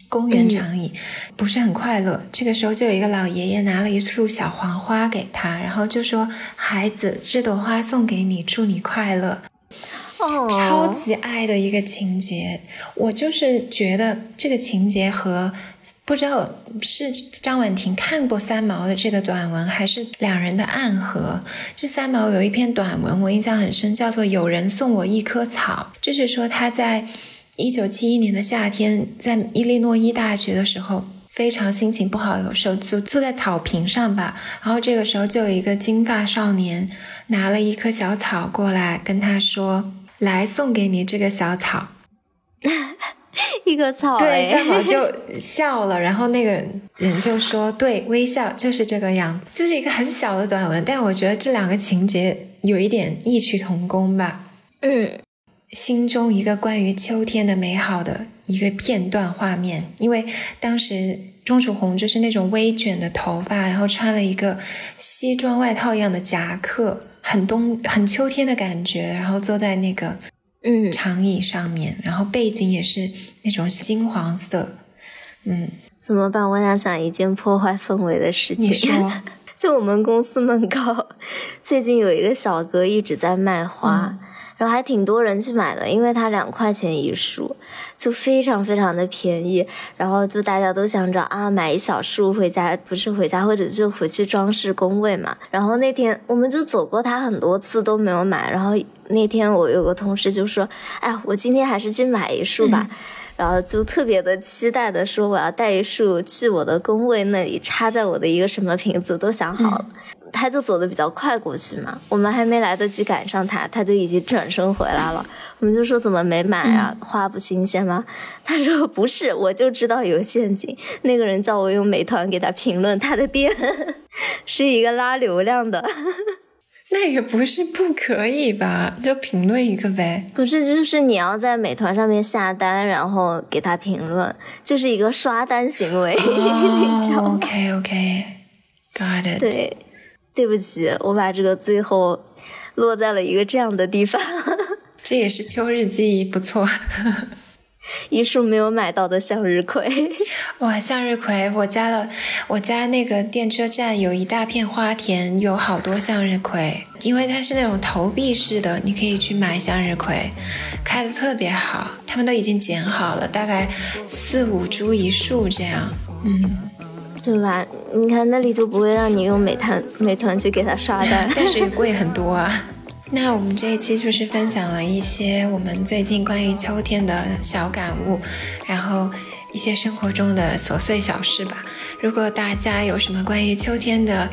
[SPEAKER 2] 公园长椅不是很快乐，这个时候就有一个老爷爷拿了一束小黄花给他，然后就说：“孩子，这朵花送给你，祝你快乐。”
[SPEAKER 3] 哦，
[SPEAKER 2] 超级爱的一个情节。我就是觉得这个情节和不知道是张婉婷看过三毛的这个短文，还是两人的暗合。就三毛有一篇短文，我印象很深，叫做《有人送我一棵草》，就是说他在。一九七一年的夏天，在伊利诺伊大学的时候，非常心情不好，有时候就坐在草坪上吧。然后这个时候，就有一个金发少年拿了一棵小草过来，跟他说：“来送给你这个小草。(laughs) ”
[SPEAKER 3] 一棵草，
[SPEAKER 2] 对，三毛就 (laughs) 笑了。然后那个人就说：“对，微笑就是这个样子。”就是一个很小的短文，但我觉得这两个情节有一点异曲同工吧。
[SPEAKER 3] 嗯。
[SPEAKER 2] 心中一个关于秋天的美好的一个片段画面，因为当时钟楚红就是那种微卷的头发，然后穿了一个西装外套一样的夹克，很冬很秋天的感觉，然后坐在那个
[SPEAKER 3] 嗯，
[SPEAKER 2] 长椅上面，然后背景也是那种金黄色，嗯，
[SPEAKER 3] 怎么办？我想想一件破坏氛围的事情
[SPEAKER 2] 你
[SPEAKER 3] 情。
[SPEAKER 2] 说，(laughs)
[SPEAKER 3] 就我们公司门口，最近有一个小哥一直在卖花，然后还挺多人去买的，因为它两块钱一束，就非常非常的便宜。然后就大家都想着啊，买一小束回家，不是回家，或者就回去装饰工位嘛。然后那天我们就走过它很多次都没有买，然后那天我有个同事就说：“哎，我今天还是去买一束吧。然后就特别的期待的说，我要带一束去我的工位那里插在我的一个什么瓶子，都想好了。他就走的比较快过去嘛，我们还没来得及赶上他，他就已经转身回来了。我们就说怎么没买啊？花不新鲜吗？他说不是，我就知道有陷阱。那个人叫我用美团给他评论他的店 (laughs) 是一个拉流量的，
[SPEAKER 2] 那也不是不可以吧？就评论一个呗。
[SPEAKER 3] 不是，就是你要在美团上面下单，然后给他评论，就是一个刷单行为，(laughs) 你知道
[SPEAKER 2] 哦
[SPEAKER 3] 吗
[SPEAKER 2] ？，OK OK，got it。
[SPEAKER 3] 对，对不起，我把这个最后落在了一个这样的地方，(laughs)
[SPEAKER 2] 这也是秋日记忆，不错。(laughs)
[SPEAKER 3] 一束没有买到的向日葵。
[SPEAKER 2] 哇，向日葵，我家的我家那个电车站有一大片花田，有好多向日葵，因为它是那种投币式的，你可以去买向日葵，开的特别好，他们都已经剪好了，大概四五株一束这样。嗯，
[SPEAKER 3] 对吧？你看那里就不会让你用美团 (laughs) 美团去给他刷单，(laughs)
[SPEAKER 2] 但是也贵很多啊。(laughs) 那我们这一期就是分享了一些我们最近关于秋天的小感悟，然后一些生活中的琐碎小事吧。如果大家有什么关于秋天的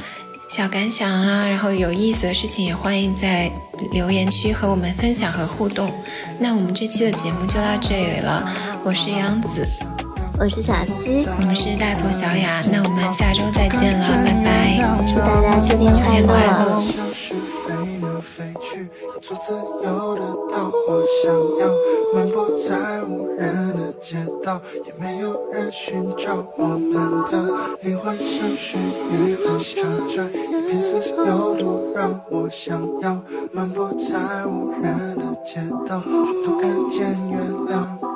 [SPEAKER 2] 小感想啊，然后有意思的事情，也欢迎在留言区和我们分享和互动。那我们这期的节目就到这里了，我是杨子，
[SPEAKER 3] 我是小溪，
[SPEAKER 2] 我们是大俗小雅，那我们下周再见了，拜拜。
[SPEAKER 3] 祝大家秋天快
[SPEAKER 2] 秋天快
[SPEAKER 3] 乐
[SPEAKER 2] 乐。
[SPEAKER 1] 像是飞鸟飞去，要做自由的岛。我想要漫步在无人的街道，也没有人寻找我们的灵魂，像是一片自由路，让我想要漫步在无人的街道，都看见月亮。